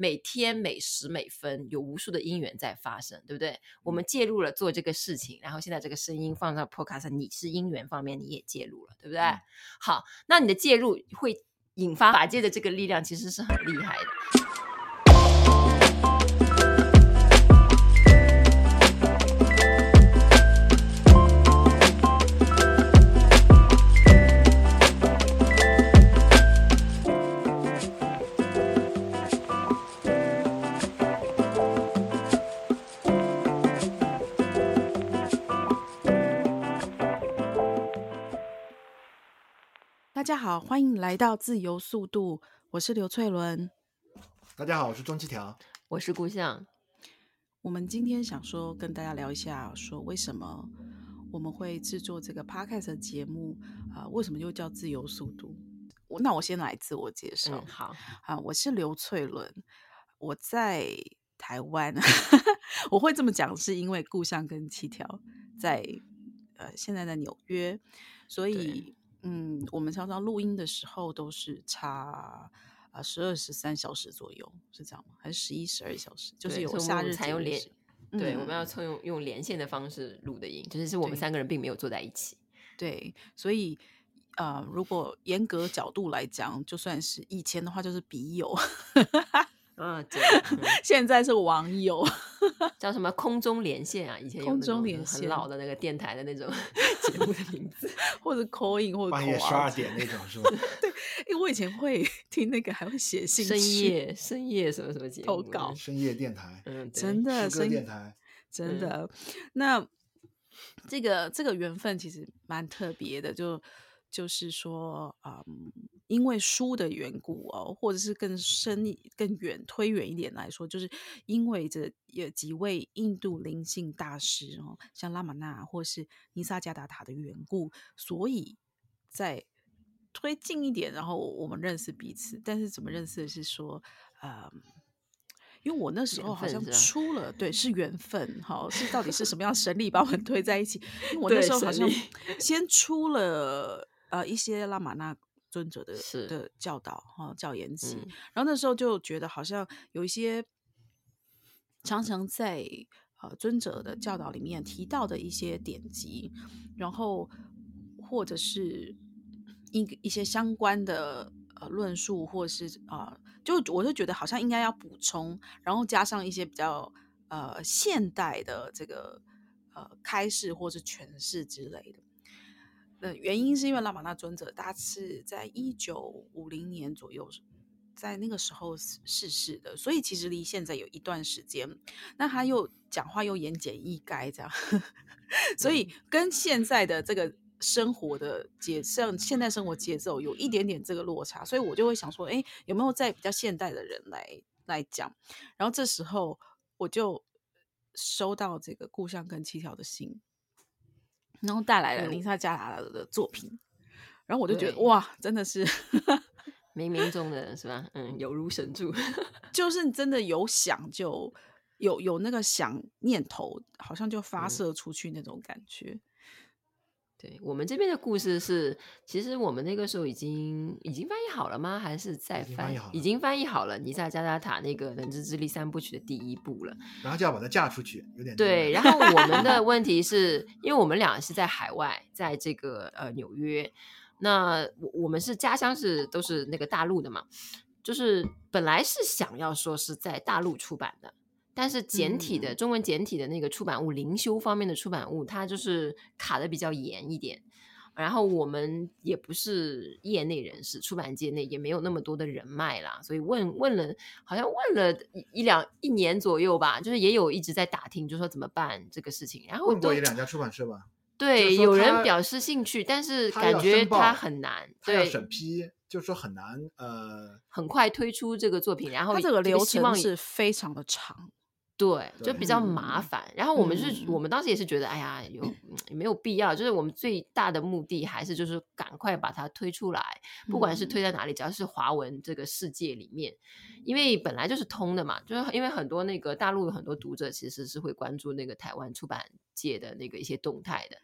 每天每时每分有无数的因缘在发生，对不对？我们介入了做这个事情，然后现在这个声音放到 Podcast，你是因缘方面你也介入了，对不对？嗯、好，那你的介入会引发法界的这个力量，其实是很厉害的。家好，欢迎来到自由速度，我是刘翠伦。大家好，我是钟七条，我是故象。我们今天想说跟大家聊一下，说为什么我们会制作这个 podcast 的节目啊、呃？为什么又叫自由速度？那我先来自我介绍。嗯、好啊，我是刘翠伦，我在台湾。我会这么讲，是因为故象跟七条在呃现在在纽约，所以。嗯，我们常常录音的时候都是差啊十二十三小时左右，是这样吗？还是十一十二小时？就是有夏日才有连，对，我们要从用用连线的方式录的音，就是是我们三个人并没有坐在一起。对，对所以啊、呃，如果严格角度来讲，就算是以前的话，就是笔友。嗯，对，现在是网友，叫什么空中连线啊？以前有空中连线很老的那个电台的那种 节目的名字，或者 calling 或者半夜十二点那种 是吧？对，因为我以前会听那个，还会写信，深夜深夜什么什么节目投稿，深夜电台，嗯，真的深夜电台，真的。那这个这个缘分其实蛮特别的，就就是说，嗯。因为书的缘故哦，或者是更深、更远、推远一点来说，就是因为这有几位印度灵性大师哦，像拉玛那或是尼萨加达塔的缘故，所以在推近一点，然后我们认识彼此。但是怎么认识的是说，嗯，因为我那时候好像出了，对，是缘分，哈，是到底是什么样神力把我们推在一起？因为我那时候好像先出了呃一些拉玛那。尊者的的教导哈，教研集，嗯，然后那时候就觉得好像有一些常常在呃尊者的教导里面提到的一些典籍，然后或者是一一些相关的呃论述，或者是啊，呃，就我就觉得好像应该要补充，然后加上一些比较呃现代的这个呃开示或是诠释之类的。呃，原因是因为拉玛那尊者他是在一九五零年左右，在那个时候逝世的，所以其实离现在有一段时间。那他又讲话又言简意赅，这样，所以跟现在的这个生活的节，像现代生活节奏有一点点这个落差，所以我就会想说，哎，有没有在比较现代的人来来讲？然后这时候我就收到这个故乡跟七条的信。然后带来了尼萨加达塔的作品，然后我就觉得哇，真的是冥冥中的是吧？嗯，有如神助，就是真的有想就有有那个想念头，好像就发射出去那种感觉。嗯对，我们这边的故事是，其实我们那个时候已经已经翻译好了吗？还是在翻？已经翻译好了，尼萨加达塔那个人之之力三部曲的第一部了。然后就要把它嫁出去，有点对。然后我们的 问题是因为我们俩是在海外，在这个呃纽约，那我我们是家乡是都是那个大陆的嘛，就是本来是想要说是在大陆出版的。但是简体的、嗯、中文简体的那个出版物，灵修方面的出版物，它就是卡的比较严一点。然后我们也不是业内人士，出版界内也没有那么多的人脉啦，所以问问了，好像问了一一两一年左右吧，就是也有一直在打听，就说怎么办这个事情。然后问过一两家出版社吧，对，有人表示兴趣，但是感觉他很难，他要审批，就是说很难，呃，很快推出这个作品，然后他这个流程是非常的长。对，就比较麻烦。然后我们是、嗯，我们当时也是觉得，哎呀，有也没有必要。就是我们最大的目的还是就是赶快把它推出来，不管是推在哪里，只要是华文这个世界里面，因为本来就是通的嘛。就是因为很多那个大陆有很多读者其实是会关注那个台湾出版界的那个一些动态的。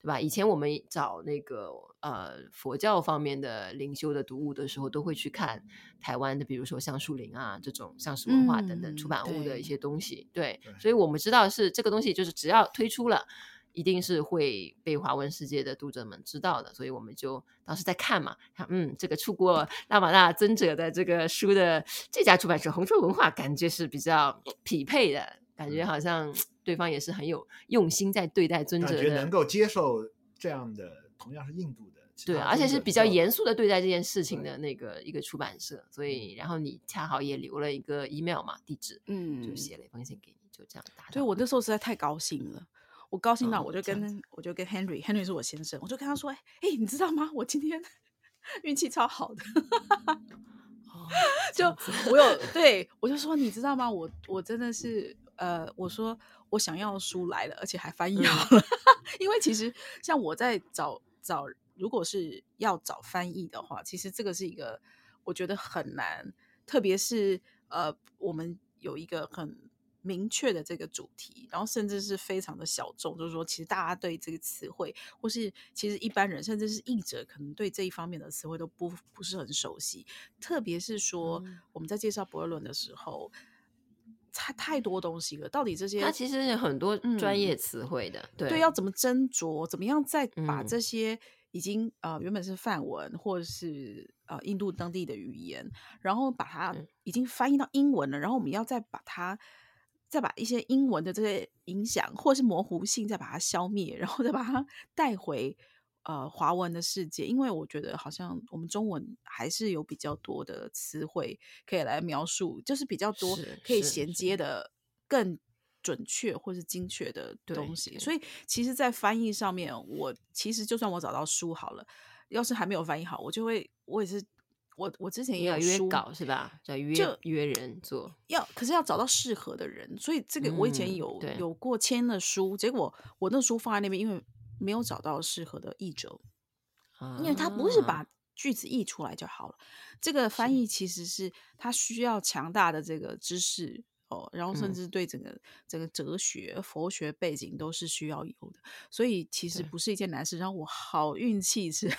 对吧？以前我们找那个呃佛教方面的灵修的读物的时候，都会去看台湾的，比如说像树林啊这种像是文化等等出版物的一些东西。嗯、对，对，所以我们知道是这个东西，就是只要推出了，一定是会被华文世界的读者们知道的。所以我们就当时在看嘛，看嗯，这个出过拉玛那尊者的这个书的这家出版社红春文化，感觉是比较匹配的，感觉好像。对方也是很有用心在对待尊者的，感觉能够接受这样的，同样是印度的，对，而且是比较严肃的对待这件事情的那个一个出版社，所以然后你恰好也留了一个 email 嘛地址，嗯，就写了一封信给你，就这样打。对，我那时候实在太高兴了，我高兴到我就跟、哦、我就跟 Henry，Henry 是我先生，我就跟他说，哎，你知道吗？我今天 运气超好的，哦、就我有 对我就说，你知道吗？我我真的是呃，我说。我想要的书来了，而且还翻译好了。因为其实像我在找找，如果是要找翻译的话，其实这个是一个我觉得很难，特别是呃，我们有一个很明确的这个主题，然后甚至是非常的小众，就是说，其实大家对这个词汇，或是其实一般人，甚至是译者，可能对这一方面的词汇都不不是很熟悉。特别是说我们在介绍博尔伦的时候。太太多东西了，到底这些？它其实有很多专业词汇的，嗯、对对，要怎么斟酌？怎么样再把这些已经、嗯、呃原本是范文或者是呃印度当地的语言，然后把它已经翻译到英文了，然后我们要再把它再把一些英文的这些影响或者是模糊性再把它消灭，然后再把它带回。呃，华文的世界，因为我觉得好像我们中文还是有比较多的词汇可以来描述，就是比较多可以衔接的更准确或是精确的东西。所以，其实，在翻译上面，我其实就算我找到书好了，要是还没有翻译好，我就会，我也是，我我之前也有约稿是吧？要约就约人做，要可是要找到适合的人，所以这个我以前有、嗯、有过签的书，结果我那书放在那边，因为。没有找到适合的译者，因为他不是把句子译出来就好了。这个翻译其实是他需要强大的这个知识哦，然后甚至对整个整个哲学、佛学背景都是需要有的，所以其实不是一件难事。然后我好运气是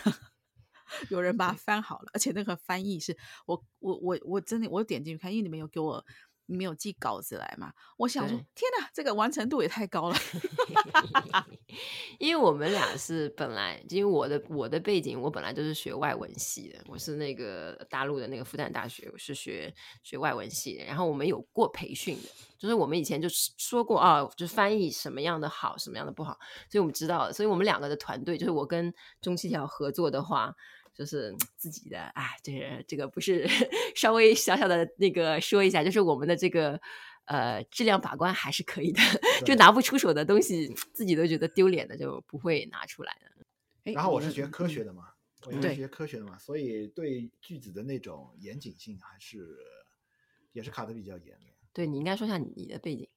有人把它翻好了，而且那个翻译是我我我我真的我点进去看，因为你们有给我。你没有寄稿子来嘛？我想说，天哪，这个完成度也太高了。因为我们俩是本来，因为我的我的背景，我本来就是学外文系的，我是那个大陆的那个复旦大学，我是学学外文系的。然后我们有过培训的，就是我们以前就说过啊，就是翻译什么样的好，什么样的不好，所以我们知道了。所以我们两个的团队，就是我跟中七条合作的话。就是 自己的，哎，这个这个不是 稍微小小的那个说一下，就是我们的这个呃质量把关还是可以的，就拿不出手的东西，自己都觉得丢脸的，就不会拿出来的。然后我是学科学的嘛，我是学科学的嘛，所以对句子的那种严谨性还是也是卡的比较严的。对，你应该说一下你的背景，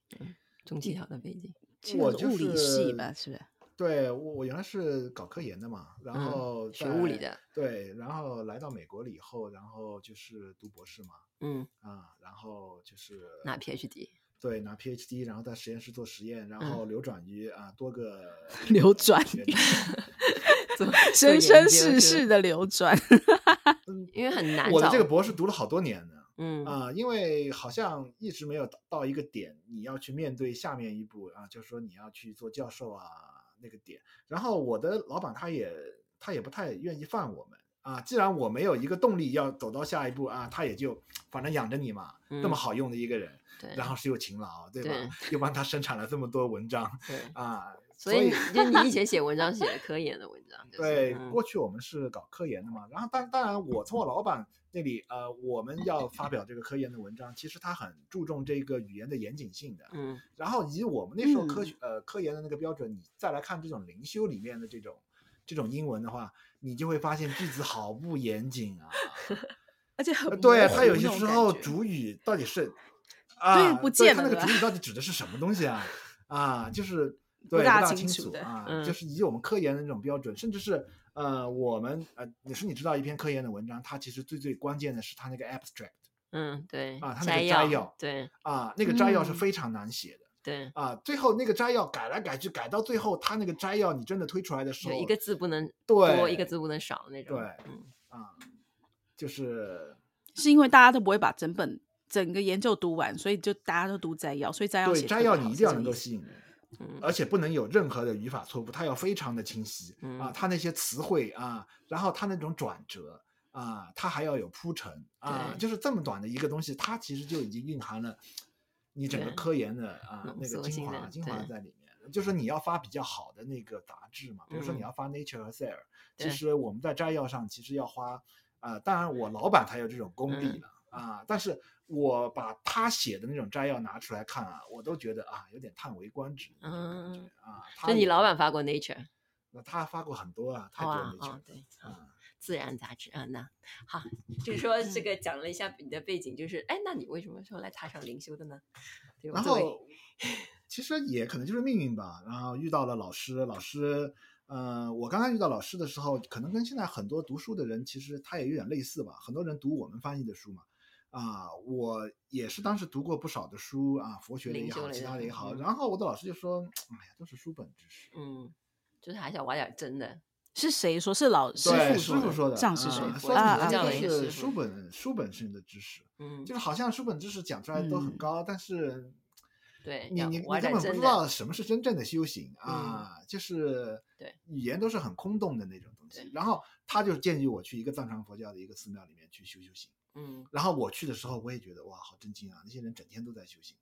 中七条的背景，我就是物理系吧，是不是？对，我我原来是搞科研的嘛，然后、嗯、学物理的。对，然后来到美国了以后，然后就是读博士嘛。嗯啊，然后就是拿 PhD。对，拿 PhD，然后在实验室做实验，然后流转于、嗯、啊多个 流转，生生世世的流转。因为很难。我的这个博士读了好多年呢。嗯啊，因为好像一直没有到一个点，你要去面对下面一步啊，就是说你要去做教授啊。那个点，然后我的老板他也他也不太愿意放我们啊。既然我没有一个动力要走到下一步啊，他也就反正养着你嘛，嗯、那么好用的一个人，对，然后是又勤劳，对吧？对，又帮他生产了这么多文章，对啊，所以，就你以前写文章写科研的文章，就是、对、嗯，过去我们是搞科研的嘛。然后当当然，我从我老板那里呃，我们要发表这个科研的文章，其实他很注重这个语言的严谨性的。嗯。然后以我们那时候科学、嗯、呃科研的那个标准，你再来看这种灵修里面的这种这种英文的话，你就会发现句子好不严谨啊。而且很对，他有些时候主语到底是啊，对，不见了。他那个主语到底指的是什么东西啊？啊，就是对不大清楚啊、嗯。就是以我们科研的那种标准，甚至是。呃，我们呃，也是你知道一篇科研的文章，它其实最最关键的是它那个 abstract，嗯，对，啊，它那个摘要，对，啊，那个摘要是非常难写的，对啊，最后那个摘要改来改去，改到最后，他那个摘要你真的推出来的时候，一个字不能多，一个字不能少那种。对，嗯啊，就是是因为大家都不会把整本整个研究读完，所以就大家都读摘要，所以摘要对摘要你一定要能够吸引人。嗯，而且不能有任何的语法错误，它要非常的清晰、嗯、啊，它那些词汇啊，然后它那种转折啊，它还要有铺陈啊，就是这么短的一个东西，它其实就已经蕴含了你整个科研的啊那个精华精华在里面。就是你要发比较好的那个杂志嘛，比如说你要发 Nature 和 Cell，其实我们在摘要上其实要花啊，当然我老板他有这种功力了、嗯、啊，但是。我把他写的那种摘要拿出来看啊，我都觉得啊，有点叹为观止。嗯啊，就你老板发过 Nature，那他发过很多啊，太多 Nature、哦哦。对，啊，自然杂志啊，那好，就是说这个讲了一下你的背景，就是哎，那你为什么说来踏上灵修的呢？然后其实也可能就是命运吧。然后遇到了老师，老师，呃，我刚刚遇到老师的时候，可能跟现在很多读书的人其实他也有点类似吧。很多人读我们翻译的书嘛。啊，我也是当时读过不少的书啊，佛学的也好，其他的也好。然后我的老师就说：“哎呀，都是书本知识。”嗯，就是还想挖点真的。是谁说？是老师傅师傅说的。上师说的啊，就是书本书本性的知识。嗯，就是好像书本知识讲出来都很高，但是，对你你你根本不知道什么是真正的修行啊，就是对语言都是很空洞的那种东西。然后他就建议我去一个藏传佛教的一个寺庙里面去修修行。嗯，然后我去的时候，我也觉得哇，好震惊啊！那些人整天都在修行，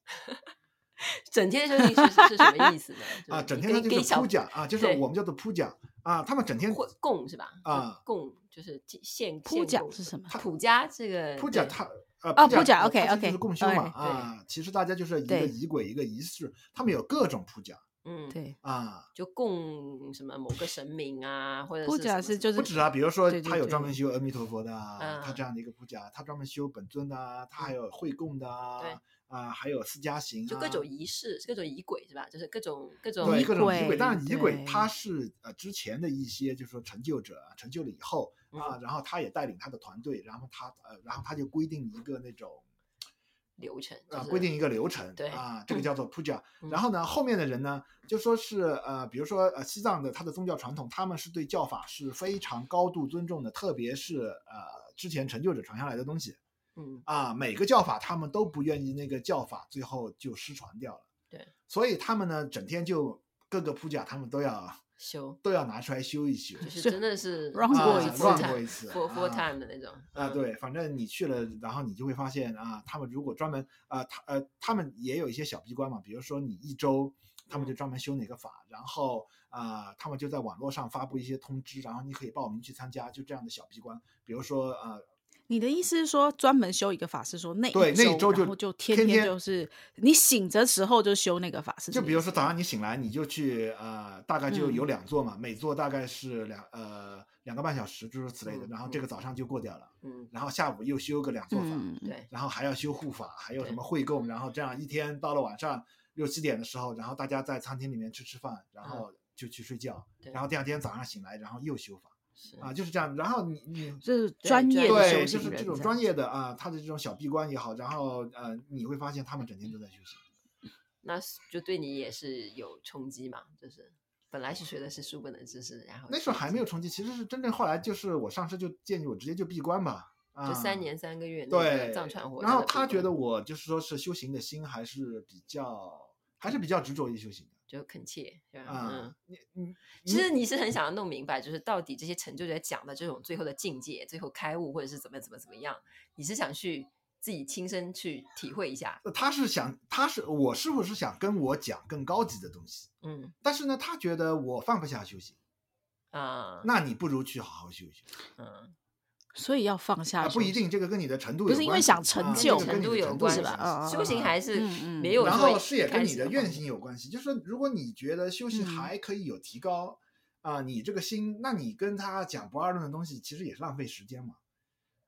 整天修行是是什么意思呢？啊，整天他就是铺讲啊，就是我们叫做铺讲啊，他们整天供是吧？啊，供就是献铺讲是什么？普家这个铺讲他呃啊铺讲 OK OK 就是共修嘛啊，其实大家就是一个仪轨一个仪式，他们有各种铺讲。嗯，对。啊，就供什么某个神明啊，或者是铺是就是不止啊，比如说他有专门修阿弥陀佛的啊，他这样的一个不讲，他专门修本尊的啊，他还有会供的啊，啊，还有四加行，就各种仪式，各种仪轨是吧？就是各种各种对各种仪轨，当然仪轨他是呃之前的一些就是说成就者成就了以后啊，然后他也带领他的团队，然后他呃，然后他就规定一个那种。流程啊，规定一个流程，对啊，这个叫做铺讲。然后呢，后面的人呢，就说是呃，比如说呃，西藏的他的宗教传统，他们是对教法是非常高度尊重的，特别是呃之前成就者传下来的东西，嗯啊，每个教法他们都不愿意那个教法最后就失传掉了，对，所以他们呢，整天就各个铺讲，他们都要。修都要拿出来修一修，就 是真的是 run 过一次，run 过一次，full full time 的那种。啊，对，反正你去了，然后你就会发现啊，他们如果专门啊，他呃，他们也有一些小闭关嘛，比如说你一周，他们就专门修哪个法，然后啊，他们就在网络上发布一些通知，然后你可以报名去参加，就这样的小闭关。比如说啊。你的意思是说，专门修一个法师说那对那一周就就天天就是你醒着时候就修那个法师。就比如说早上你醒来，你就去呃，大概就有两座嘛，每座大概是两呃两个半小时，诸如此类的。然后这个早上就过掉了，嗯，然后下午又修个两座法，对，然后还要修护法，还有什么会供，然后这样一天到了晚上六七点的时候，然后大家在餐厅里面吃吃饭，然后就去睡觉，然后第二天早上醒来，然后又修法。啊，就是这样。然后你你这是专业的，对，就是这种专业的啊，他的这种小闭关也好，然后呃，你会发现他们整天都在休息。那就对你也是有冲击嘛？就是本来是学的是书本的知识，然后那时候还没有冲击，其实是真正后来就是我上师就建议我直接就闭关嘛，啊，就三年三个月对藏传佛。然后他觉得我就是说是修行的心还是比较还是比较执着于修行的。就恳切，对吧？嗯，你你其实你是很想要弄明白，就是到底这些成就者讲的这种最后的境界、最后开悟，或者是怎么怎么怎么样，你是想去自己亲身去体会一下？他是想，他是我是不是想跟我讲更高级的东西？嗯，但是呢，他觉得我放不下修行啊，那你不如去好好修一修。嗯。所以要放下，不一定，这个跟你的程度不是因为想成就，程度有关系吧？修行还是没有，然后是也跟你的愿心有关系。就是说，如果你觉得修行还可以有提高啊，你这个心，那你跟他讲不二论的东西，其实也是浪费时间嘛。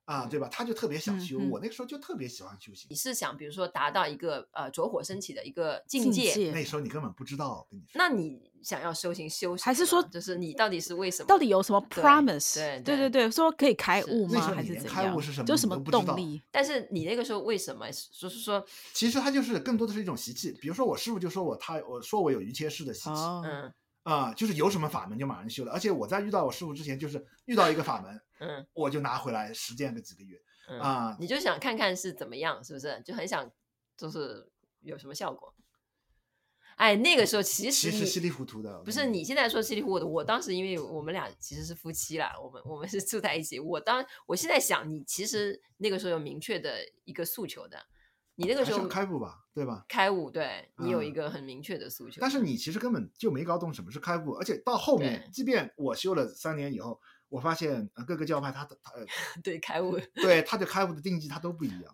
啊，对吧？他就特别想修，嗯嗯、我那个时候就特别喜欢修行。你是想，比如说达到一个呃着火升起的一个境界，境界那时候你根本不知道，跟你说。那你想要修行修行，还是说，就是你到底是为什么？到底有什么 promise？对对对对，说可以开悟吗？是还是怎样？开悟是什么？就什么动力？但是你那个时候为什么？就是说，其实他就是更多的是一种习气。比如说我师傅就说我他我说我有瑜伽式的习气，哦、嗯。啊、呃，就是有什么法门就马上修了，而且我在遇到我师傅之前，就是遇到一个法门，嗯，我就拿回来实践个几个月，嗯、啊、呃，你就想看看是怎么样，是不是？就很想，就是有什么效果。哎，那个时候其实其实稀里糊涂的，不是你现在说稀里糊涂的。我当时因为我们俩其实是夫妻啦，我们我们是住在一起。我当我现在想，你其实那个时候有明确的一个诉求的。你那个时候开悟吧，对吧？开悟，对，你有一个很明确的诉求。嗯，但是你其实根本就没搞懂什么是开悟，而且到后面，即便我修了三年以后，我发现各个教派他他 对开悟，对他对开悟的定义他都不一样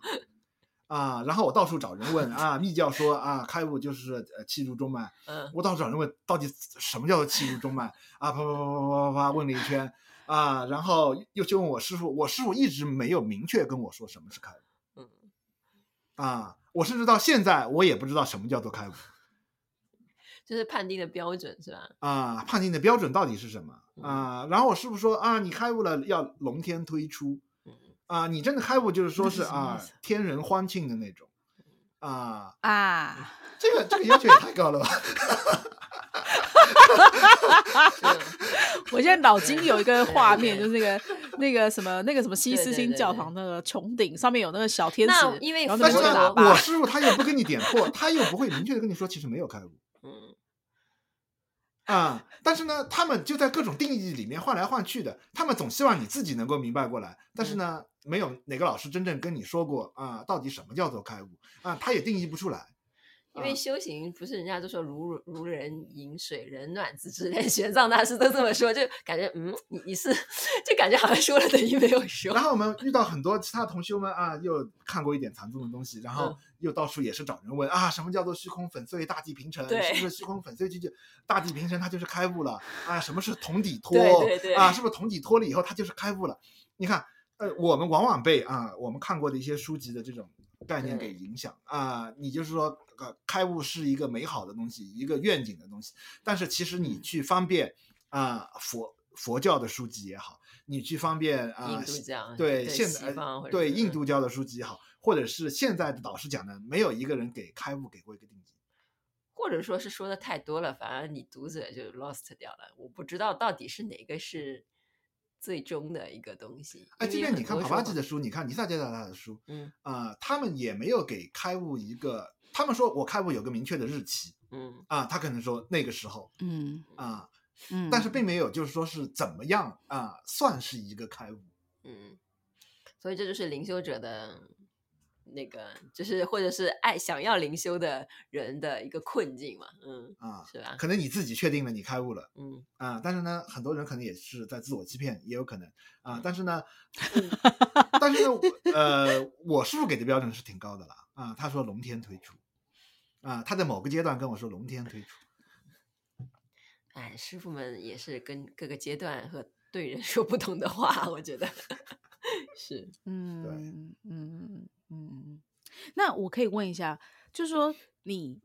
啊。然后我到处找人问啊，密教说啊，开悟就是呃气入中脉，嗯，我到处找人问到底什么叫做气入中脉啊，啪啪啪啪啪啪问了一圈啊，然后又去问我师傅，我师傅一直没有明确跟我说什么是开悟。啊，我甚至到现在我也不知道什么叫做开悟，就是判定的标准是吧？啊，判定的标准到底是什么啊？然后我师傅说啊，你开悟了要龙天推出，啊，你真的开悟就是说是啊，天人欢庆的那种，啊啊，这个这个要求也太高了吧？我现在脑筋有一个画面，就是那个那个什么那个什么西斯星教堂那个穹顶上面有那个小天使，因为但是呢，我师傅他又不跟你点破，他又不会明确的跟你说，其实没有开悟。嗯，啊，但是呢，他们就在各种定义里面换来换去的，他们总希望你自己能够明白过来，但是呢，没有哪个老师真正跟你说过啊，到底什么叫做开悟啊，他也定义不出来。因为修行不是人家都说如如人饮水，冷暖自知，连玄奘大师都这么说，就感觉嗯，你你是就感觉好像说了等于没有说。然后我们遇到很多其他同修们啊，又看过一点禅宗的东西，然后又到处也是找人问、嗯、啊，什么叫做虚空粉碎，大地平成？是不是虚空粉碎就就大地平成，它就是开悟了啊？什么是同底 脱？对对对啊，是不是同底脱了以后，它就是开悟了？你看，呃，我们往往被啊，我们看过的一些书籍的这种概念给影响啊，你就是说。呃，开悟是一个美好的东西，一个愿景的东西。但是其实你去方便啊、呃，佛佛教的书籍也好，你去方便啊，印度教对，对现在对印度教的书籍也好，或者是现在的导师讲的，没有一个人给开悟给过一个定义，或者说是说的太多了，反而你读者就 lost 掉了。我不知道到底是哪个是最终的一个东西。哎，即便你看帕巴吉的书，你看尼萨杰达拉的书，嗯啊、呃，他们也没有给开悟一个。他们说我开悟有个明确的日期，嗯啊，他可能说那个时候，嗯啊，嗯，但是并没有就是说是怎么样啊，算是一个开悟，嗯，所以这就是灵修者的那个，就是或者是爱想要灵修的人的一个困境嘛，嗯啊，是吧？可能你自己确定了你开悟了，嗯啊，但是呢，很多人可能也是在自我欺骗，也有可能啊，但是呢，但是呢，呃，我师傅给的标准是挺高的了。啊，他说龙天推出，啊，他在某个阶段跟我说龙天推出。哎，师傅们也是跟各个阶段和对人说不同的话，我觉得是，嗯，对，嗯嗯嗯。那我可以问一下，就是说你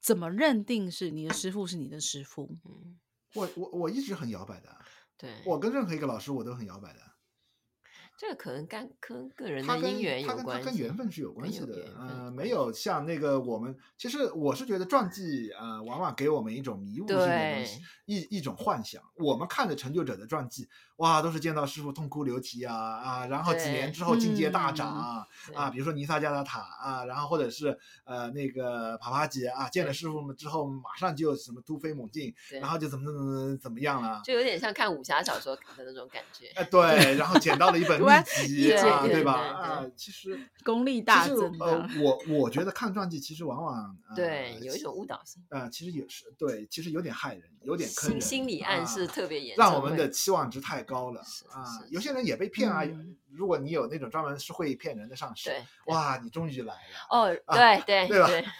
怎么认定是你的师傅是你的师傅？嗯，我我我一直很摇摆的，对，我跟任何一个老师我都很摇摆的。这个可能跟跟个人的因缘有关系，他跟他跟，缘分是有关系的。嗯、呃，没有像那个我们，其实我是觉得传记啊、呃，往往给我们一种迷雾性的东西，一一种幻想。我们看的成就者的传记，哇，都是见到师傅痛哭流涕啊啊，然后几年之后境界大涨啊，啊，比如说尼萨加达塔啊，然后或者是呃那个帕帕吉啊，见了师傅们之后马上就什么突飞猛进，然后就怎么怎么怎么怎么样了，就有点像看武侠小说的那种感觉。哎，对，然后捡到了一 本。秘籍啊，对吧？啊，其实 功力大增。呃，我我觉得看传记其实往往对有一种误导性啊，其实也是对，其实有点害人，有点坑人，心理暗示特别严重，让我们的期望值太高了啊。有些人也被骗啊。如果你有那种专门是会骗人的上司，哇，你终于来了。哦，对对 对吧？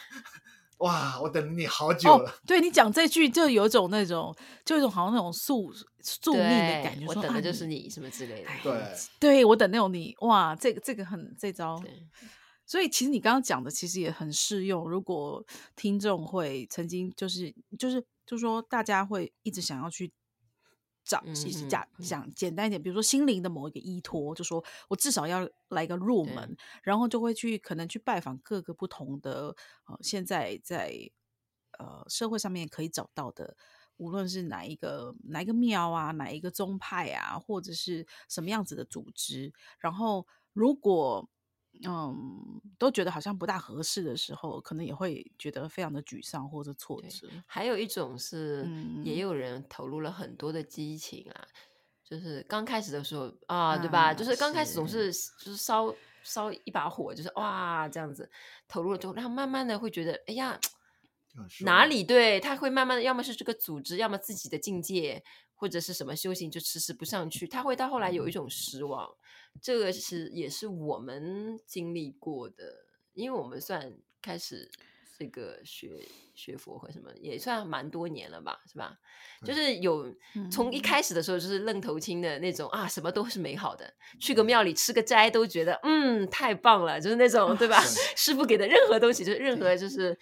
哇，我等你好久了。哦、对你讲这句，就有种那种，就有一种好像那种宿宿命的感觉。我等的就是你什么之类的。对，对我等那种你，哇，这个这个很这招。所以其实你刚刚讲的其实也很适用。如果听众会曾经就是就是就是说大家会一直想要去找，其实讲讲简单一点，比如说心灵的某一个依托，就说我至少要来个入门，然后就会去可能去拜访各个不同的呃现在在呃社会上面可以找到的，无论是哪一个哪一个庙啊，哪一个宗派啊，或者是什么样子的组织，然后如果。嗯，都觉得好像不大合适的时候，可能也会觉得非常的沮丧或者挫折。还有一种是，也有人投入了很多的激情啊，嗯、就是刚开始的时候啊，啊，对吧？就是刚开始总是就是烧烧一把火，就是哇这样子投入了之后，然后慢慢的会觉得，哎呀，哪里对？他会慢慢的，要么是这个组织，要么自己的境界。或者是什么修行就迟迟不上去，他会到后来有一种失望，这个是也是我们经历过的，因为我们算开始这个学学佛和什么也算蛮多年了吧，是吧？就是有从一开始的时候就是愣头青的那种啊，什么都是美好的，去个庙里吃个斋都觉得嗯太棒了，就是那种对吧？师傅给的任何东西，就是任何就是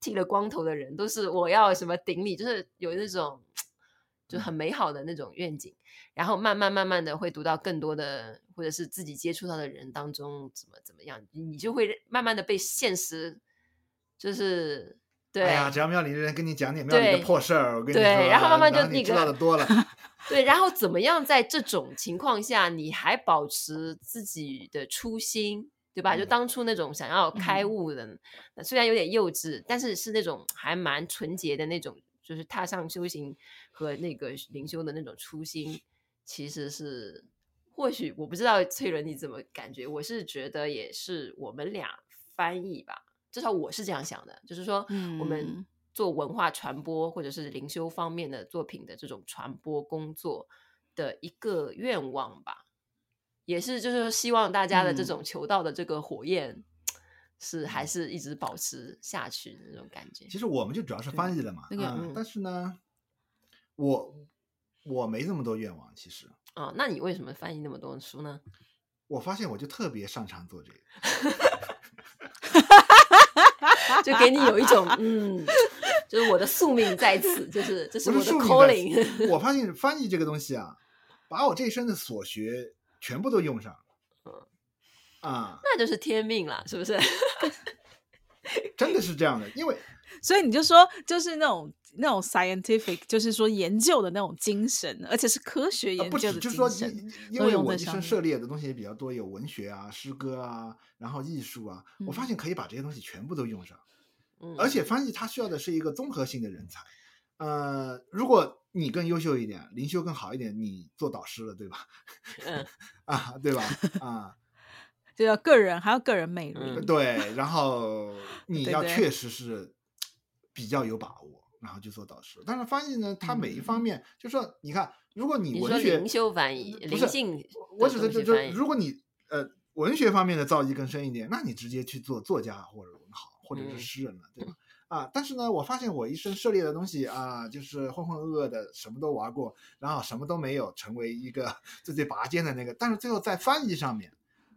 剃了光头的人都是我要什么顶礼，就是有那种。就很美好的那种愿景，然后慢慢慢慢的会读到更多的，或者是自己接触到的人当中怎么怎么样，你就会慢慢的被现实，就是对，哎呀，只要庙里的人跟你讲点庙里的破事儿，我跟你说，对，然后慢慢就那个你知道的多了，对，然后怎么样在这种情况下你还保持自己的初心，对吧？嗯、就当初那种想要开悟的，嗯、虽然有点幼稚，但是是那种还蛮纯洁的那种。就是踏上修行和那个灵修的那种初心，其实是或许我不知道翠伦你怎么感觉，我是觉得也是我们俩翻译吧，至少我是这样想的，就是说我们做文化传播或者是灵修方面的作品的这种传播工作的一个愿望吧，也是就是希望大家的这种求道的这个火焰。是还是一直保持下去的那种感觉。其实我们就主要是翻译了嘛，那个、嗯，但是呢，我我没那么多愿望，其实。哦，那你为什么翻译那么多书呢？我发现我就特别擅长做这个，就给你有一种嗯，就是我的宿命在此，就是这是我的 calling。我发现翻译这个东西啊，把我这一生的所学全部都用上。啊，那就是天命了，是不是？真的是这样的，因为 所以你就说，就是那种那种 scientific，就是说研究的那种精神，而且是科学研究的精神。啊、不就是说，因为我一生涉猎的东西也比较多，有文学啊、诗歌啊，然后艺术啊，我发现可以把这些东西全部都用上。嗯，而且翻译它需要的是一个综合性的人才。呃，如果你更优秀一点，灵修更好一点，你做导师了，对吧？嗯，啊，对吧？啊。就要个人，还要个人魅力。嗯、对，然后你要确实是比较有把握，对对，然后就做导师。但是翻译呢，它每一方面，嗯、就说你看，如果你文学灵修翻译，灵性，我指的就就如果你呃文学方面的造诣更深一点，那你直接去做作家或者文豪或者是诗人了，嗯、对吧？啊，但是呢，我发现我一生涉猎的东西啊，就是浑浑噩噩的，什么都玩过，然后什么都没有成为一个 最最拔尖的那个，但是最后在翻译上面。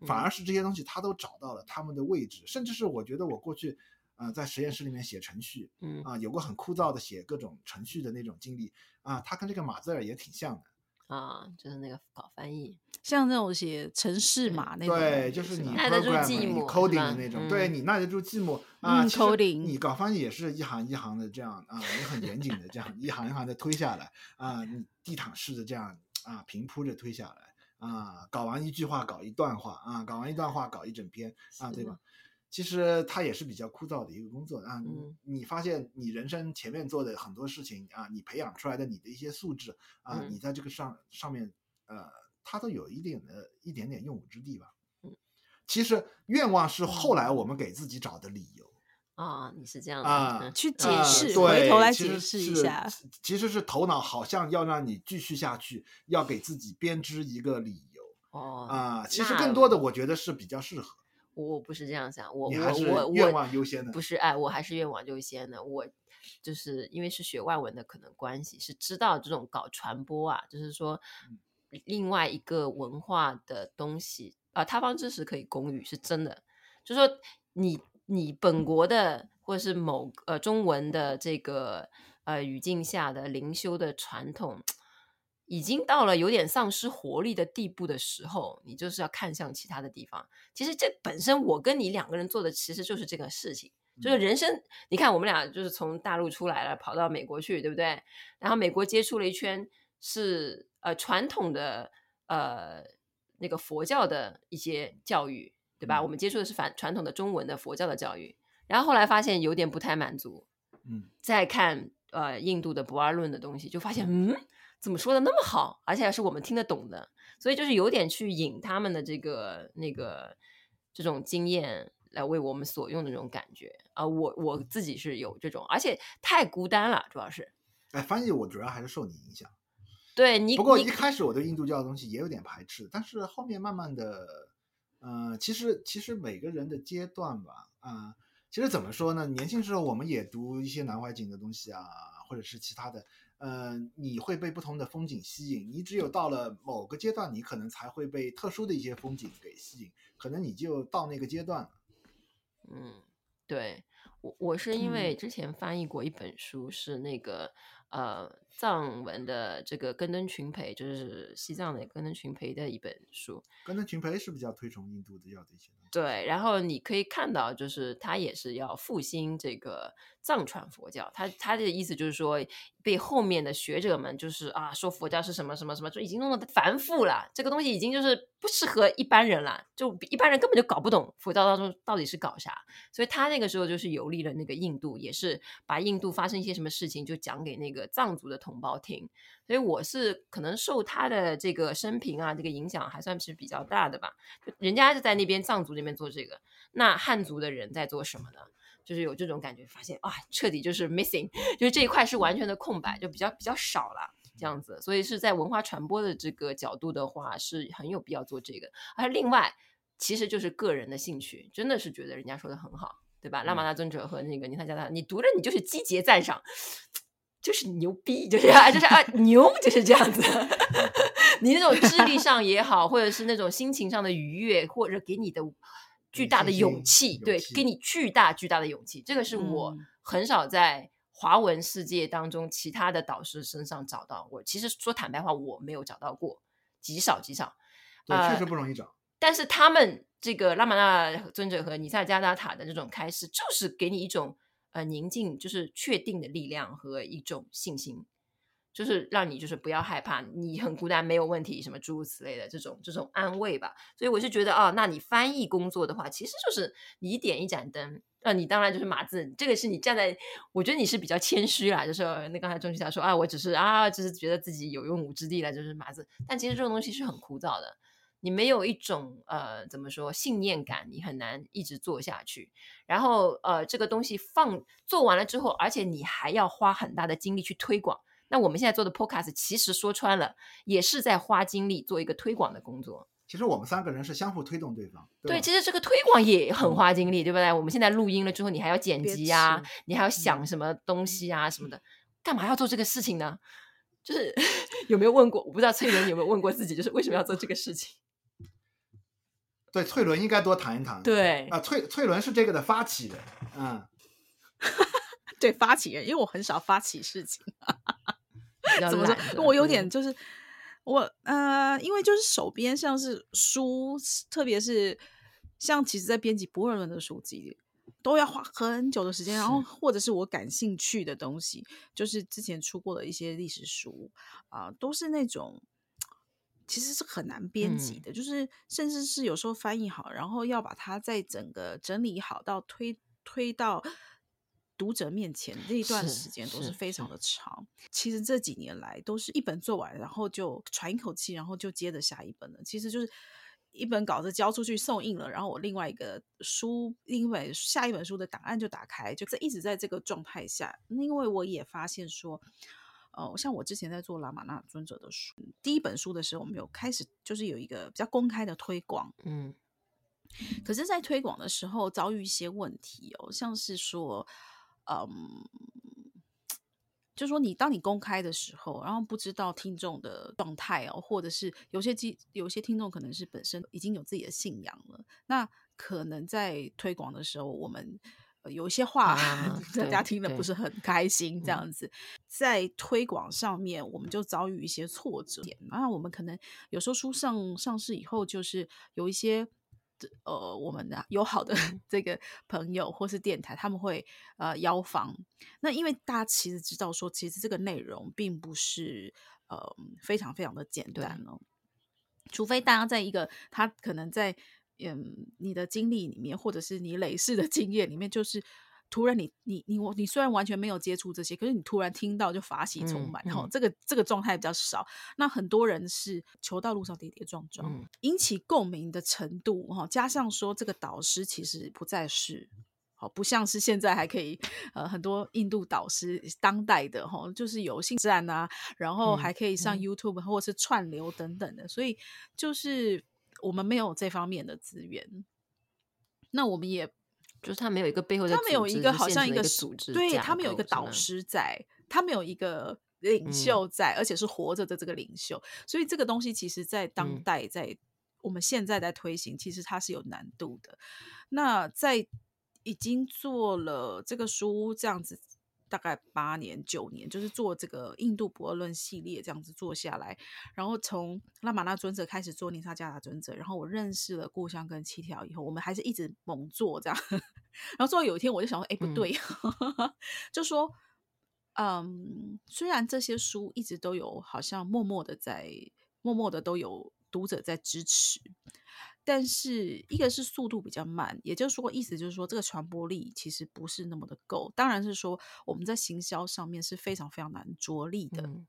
反而是这些东西，他都找到了他们的位置，甚至是我觉得我过去，呃，在实验室里面写程序，嗯。啊，有过很枯燥的写各种程序的那种经历啊，他跟这个马字儿也挺像的。啊，就是那个搞翻译，像那种写程式码那种，对，就是你 program 你 coding 的那种，对你耐得住寂寞啊，coding，你搞翻译也是一行一行的这样啊，你很严谨的这样一行一行的推下来啊，你地毯式的这样啊平铺着推下来。啊，搞完一句话搞一段话啊，搞完一段话搞一整篇啊，对吧？其实它也是比较枯燥的一个工作啊。嗯，你发现你人生前面做的很多事情啊，你培养出来的你的一些素质啊，你在这个上上面呃，它都有一点的一点点用武之地吧。嗯，其实愿望是后来我们给自己找的理由。啊，你是这样啊？去解释，回头来解释一下。其实是头脑好像要让你继续下去，要给自己编织一个理由。哦，啊，其实更多的我觉得是比较适合。我不是这样想，我我我我愿望优先的，不是哎，我还是愿望优先的。我就是因为是学外文的，可能关系是知道这种搞传播啊，就是说另外一个文化的东西啊，他方知识可以公语，是真的。就是说你你本国的或者是某呃中文的这个呃语境下的灵修的传统。已经到了有点丧失活力的地步的时候，你就是要看向其他的地方。其实这本身我跟你两个人做的其实就是这个事情，就是人生。你看我们俩就是从大陆出来了，跑到美国去，对不对？然后美国接触了一圈是呃传统的呃那个佛教的一些教育，对吧？我们接触的是反传统的中文的佛教的教育，然后后来发现有点不太满足，嗯，再看呃印度的不二论的东西，就发现嗯。怎么说的那么好，而且还是我们听得懂的，所以就是有点去引他们的这个那个这种经验来为我们所用的那种感觉啊、呃，我我自己是有这种，而且太孤单了，主要是。哎，翻译我主要还是受你影响。对你，不过一开始我对印度教的东西也有点排斥，但是后面慢慢的，呃，其实其实每个人的阶段吧，啊、呃，其实怎么说呢？年轻时候我们也读一些南怀瑾的东西啊，或者是其他的。呃，你会被不同的风景吸引，你只有到了某个阶段，你可能才会被特殊的一些风景给吸引，可能你就到那个阶段了。嗯，对，我我是因为之前翻译过一本书，是那个。呃，藏文的这个根登群培，就是西藏的根登群培的一本书。根登群培是比较推崇印度的要这些。对，然后你可以看到，就是他也是要复兴这个藏传佛教。他他的意思就是说，被后面的学者们就是啊，说佛教是什么什么什么，就已经弄得繁复了。这个东西已经就是不适合一般人了，就一般人根本就搞不懂佛教当中到底是搞啥。所以他那个时候就是游历了那个印度，也是把印度发生一些什么事情就讲给那个。藏族的同胞听，所以我是可能受他的这个生平啊，这个影响还算是比较大的吧。人家是在那边藏族那边做这个，那汉族的人在做什么呢？就是有这种感觉，发现啊，彻底就是 missing，就是这一块是完全的空白，就比较比较少了这样子。所以是在文化传播的这个角度的话，是很有必要做这个。而另外，其实就是个人的兴趣，真的是觉得人家说的很好，对吧？嗯、拉玛那尊者和那个尼萨加达，你读着你就是积极赞赏。就是牛逼，就是啊，就是啊，牛就是这样子。你那种智力上也好，或者是那种心情上的愉悦，或者给你的巨大的勇气，对，给你巨大巨大的勇气，这个是我很少在华文世界当中其他的导师身上找到。我其实说坦白话，我没有找到过，极少极少。对，确实不容易找。但是他们这个拉玛那尊者和尼萨加达塔的这种开示，就是给你一种。呃，宁静就是确定的力量和一种信心，就是让你就是不要害怕，你很孤单没有问题，什么诸如此类的这种这种安慰吧。所以我是觉得啊，那你翻译工作的话，其实就是你点一盏灯，那、啊、你当然就是码字，这个是你站在，我觉得你是比较谦虚啦，就是那刚才钟旭霞说啊，我只是啊，只是觉得自己有用武之地了，就是码字，但其实这种东西是很枯燥的。你没有一种呃，怎么说信念感，你很难一直做下去。然后呃，这个东西放做完了之后，而且你还要花很大的精力去推广。那我们现在做的 Podcast，其实说穿了，也是在花精力做一个推广的工作。其实我们三个人是相互推动对方。对，对，其实这个推广也很花精力，对不对？我们现在录音了之后，你还要剪辑啊，你还要想什么东西啊什么的，干嘛要做这个事情呢？就是 有没有问过？我不知道翠莲有没有问过自己，就是为什么要做这个事情？对，翠伦应该多谈一谈。对啊，翠翠伦是这个的发起人，嗯，对，发起人，因为我很少发起事情，怎么说？我有点就是我呃，因为就是手边像是书，特别是像其实在编辑博尔伦的书籍，都要花很久的时间，然后或者是我感兴趣的东西，就是之前出过的一些历史书啊、呃，都是那种。其实是很难编辑的，嗯，就是甚至是有时候翻译好，然后要把它在整个整理好，到推推到读者面前那一段时间都是非常的长。其实这几年来都是一本做完，然后就喘一口气，然后就接着下一本了。其实就是一本稿子交出去送印了，然后我另外一个书，另外下一本书的档案就打开，就在一直在这个状态下。因为我也发现说。哦，像我之前在做拉玛那尊者的书，第一本书的时候，我们有开始就是有一个比较公开的推广，嗯，可是，在推广的时候遭遇一些问题哦，像是说，嗯，就说你当你公开的时候，然后不知道听众的状态哦，或者是有些机有些听众可能是本身已经有自己的信仰了，那可能在推广的时候，我们有一些话、啊、大家听的不是很开心，这样子，在推广上面我们就遭遇一些挫折，那我们可能有时候书上上市以后，就是有一些。呃，我们的友好的 这个朋友或是电台，他们会呃邀访。那因为大家其实知道说，其实这个内容并不是呃非常非常的简单哦。除非大家在一个他可能在嗯你的经历里面，或者是你累世的经验里面，就是。突然你，你你你我你虽然完全没有接触这些，可是你突然听到就法喜充满，然后、嗯嗯、这个这个状态比较少。那很多人是求道路上跌跌撞撞，嗯、引起共鸣的程度哈，加上说这个导师其实不再是，好不像是现在还可以呃很多印度导师当代的哈，就是有信站啊，然后还可以上 YouTube 或者是串流等等的，嗯嗯、所以就是我们没有这方面的资源，那我们也。就是他没有一个背后的，他们有一个好像一个组织，对他们有一个导师在，他们有一个领袖在，嗯、而且是活着的这个领袖，所以这个东西其实，在当代，在我们现在在推行，其实它是有难度的。那在已经做了这个书这样子。大概八年九年，就是做这个印度不二论系列这样子做下来，然后从拉玛那尊者开始做尼萨加达尊者，然后我认识了故乡跟七条以后，我们还是一直猛做这样，然后最后有一天我就想说，哎，不对，嗯、就说，嗯，虽然这些书一直都有，好像默默的在，默默的都有读者在支持。但是一个是速度比较慢，也就是说，意思就是说，这个传播力其实不是那么的够。当然是说，我们在行销上面是非常非常难着力的。嗯、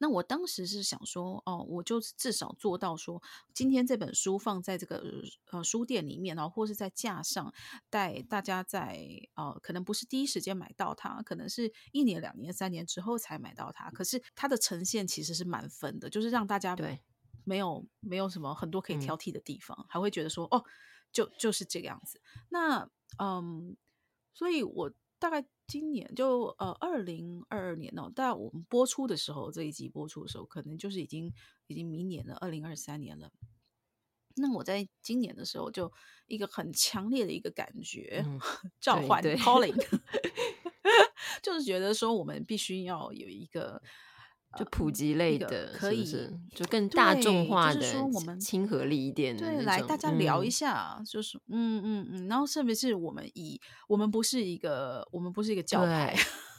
那我当时是想说，哦，我就至少做到说，今天这本书放在这个呃书店里面，然后或是在架上，带大家在呃可能不是第一时间买到它，可能是一年、两年、三年之后才买到它。可是它的呈现其实是满分的，就是让大家对。没有没有什么很多可以挑剔的地方，嗯、还会觉得说哦，就就是这个样子。那嗯，所以我大概今年就呃二零二二年哦，但我们播出的时候，这一集播出的时候，可能就是已经已经明年了，二零二三年了。那我在今年的时候，就一个很强烈的一个感觉，嗯、召唤 calling，就是觉得说我们必须要有一个。就普及类的，可以是是就更大众化的，就是说我们亲和力一点的。对，来大家聊一下，嗯、就是嗯嗯嗯，然后特别是我们以我们不是一个，我们不是一个教派，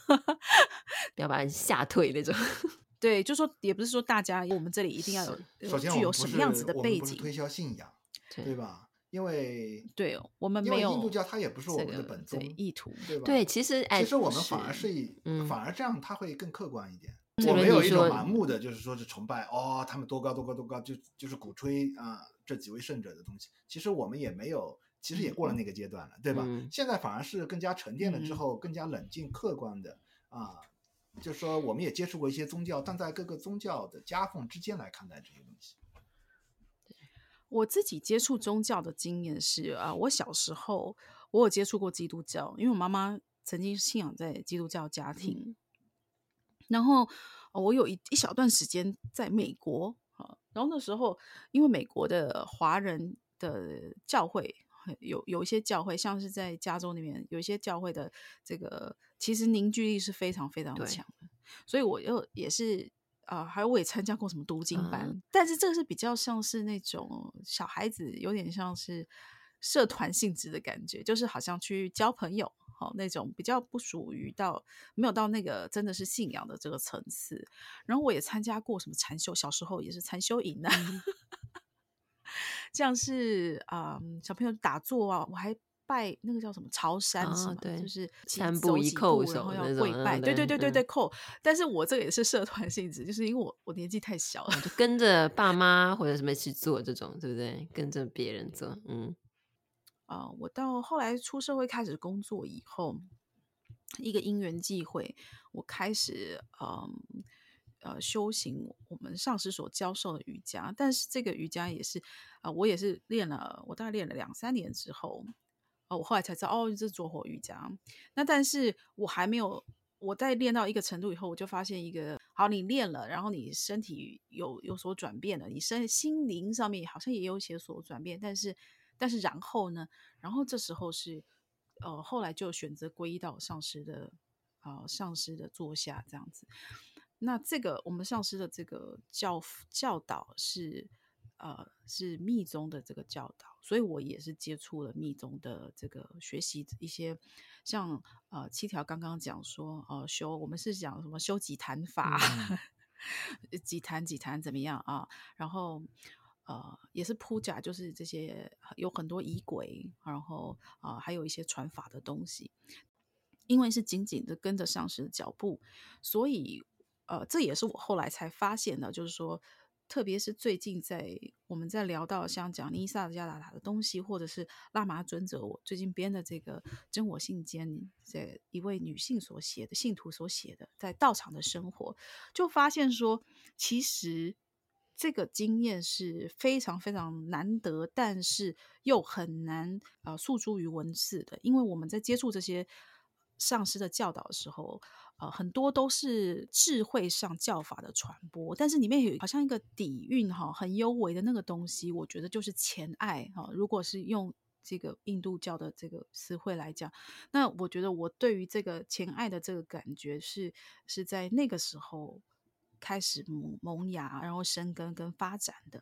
对 不要把人吓退那种。对，就说也不是说大家我们这里一定要有，首先具有什么样子的背景，推销信仰，对吧？因为对我们没有印度教，它也不是我们的本宗意图，对吧？对，其实其实我们反而是以，反而这样它会更客观一点。我没有一种盲目的，就是说是崇拜哦，他们多高多高多高，就就是鼓吹啊、呃、这几位圣者的东西。其实我们也没有，其实也过了那个阶段了，嗯、对吧？嗯、现在反而是更加沉淀了之后，嗯、更加冷静客观的啊、呃，就是说我们也接触过一些宗教，但在各个宗教的夹缝之间来看待这些东西。我自己接触宗教的经验是啊，我小时候我有接触过基督教，因为我妈妈曾经信仰在基督教家庭。嗯然后我有一一小段时间在美国啊，然后那时候因为美国的华人的教会有有一些教会，像是在加州那边有一些教会的这个其实凝聚力是非常非常强的，所以我又也是啊，还有我也参加过什么读经班，嗯、但是这个是比较像是那种小孩子，有点像是社团性质的感觉，就是好像去交朋友。哦，那种比较不属于到没有到那个真的是信仰的这个层次。然后我也参加过什么禅修，小时候也是禅修营啊，嗯、像是啊、嗯、小朋友打坐啊，我还拜那个叫什么朝山什么，哦、对就是三步一叩首，然后要跪拜，对对对对对叩。但是我这个也是社团性质，就是因为我我年纪太小了，就跟着爸妈或者什么去做这种，对不对？跟着别人做，嗯。啊、我到后来出社会开始工作以后，一个因缘际会，我开始嗯呃修行我们上师所教授的瑜伽，但是这个瑜伽也是啊、我也是练了，我大概练了两三年之后，哦，我后来才知道哦，这是拙火瑜伽。那但是我还没有，我在练到一个程度以后，我就发现一个，好，你练了，然后你身体有有所转变了，你身心灵上面好像也有些所转变，但是但是然后呢，然后这时候是呃，后来就选择皈依到上师的啊、呃，上师的座下这样子。那这个我们上师的这个教教导是呃是密宗的这个教导，所以我也是接触了密宗的这个学习一些像呃七条刚刚讲说呃修我们是讲什么修几坛法，嗯、几坛几坛怎么样啊？然后呃也是铺甲，就是这些有很多仪轨，然后啊、呃、还有一些传法的东西，因为是紧紧的跟着上师的脚步，所以。呃，这也是我后来才发现的，就是说，特别是最近在我们在聊到像讲尼萨加达塔的东西，或者是拉玛尊者我最近编的这个《真我信笺》，这一位女性所写的信徒所写的在道场的生活，就发现说，其实这个经验是非常非常难得，但是又很难呃诉诸于文字的，因为我们在接触这些上师的教导的时候。呃，很多都是智慧上教法的传播，但是里面有好像一个底蕴哈，很幽微的那个东西，我觉得就是虔爱哈。如果是用这个印度教的这个词汇来讲，那我觉得我对于这个虔爱的这个感觉是是在那个时候。开始萌萌芽，然后生根跟发展的，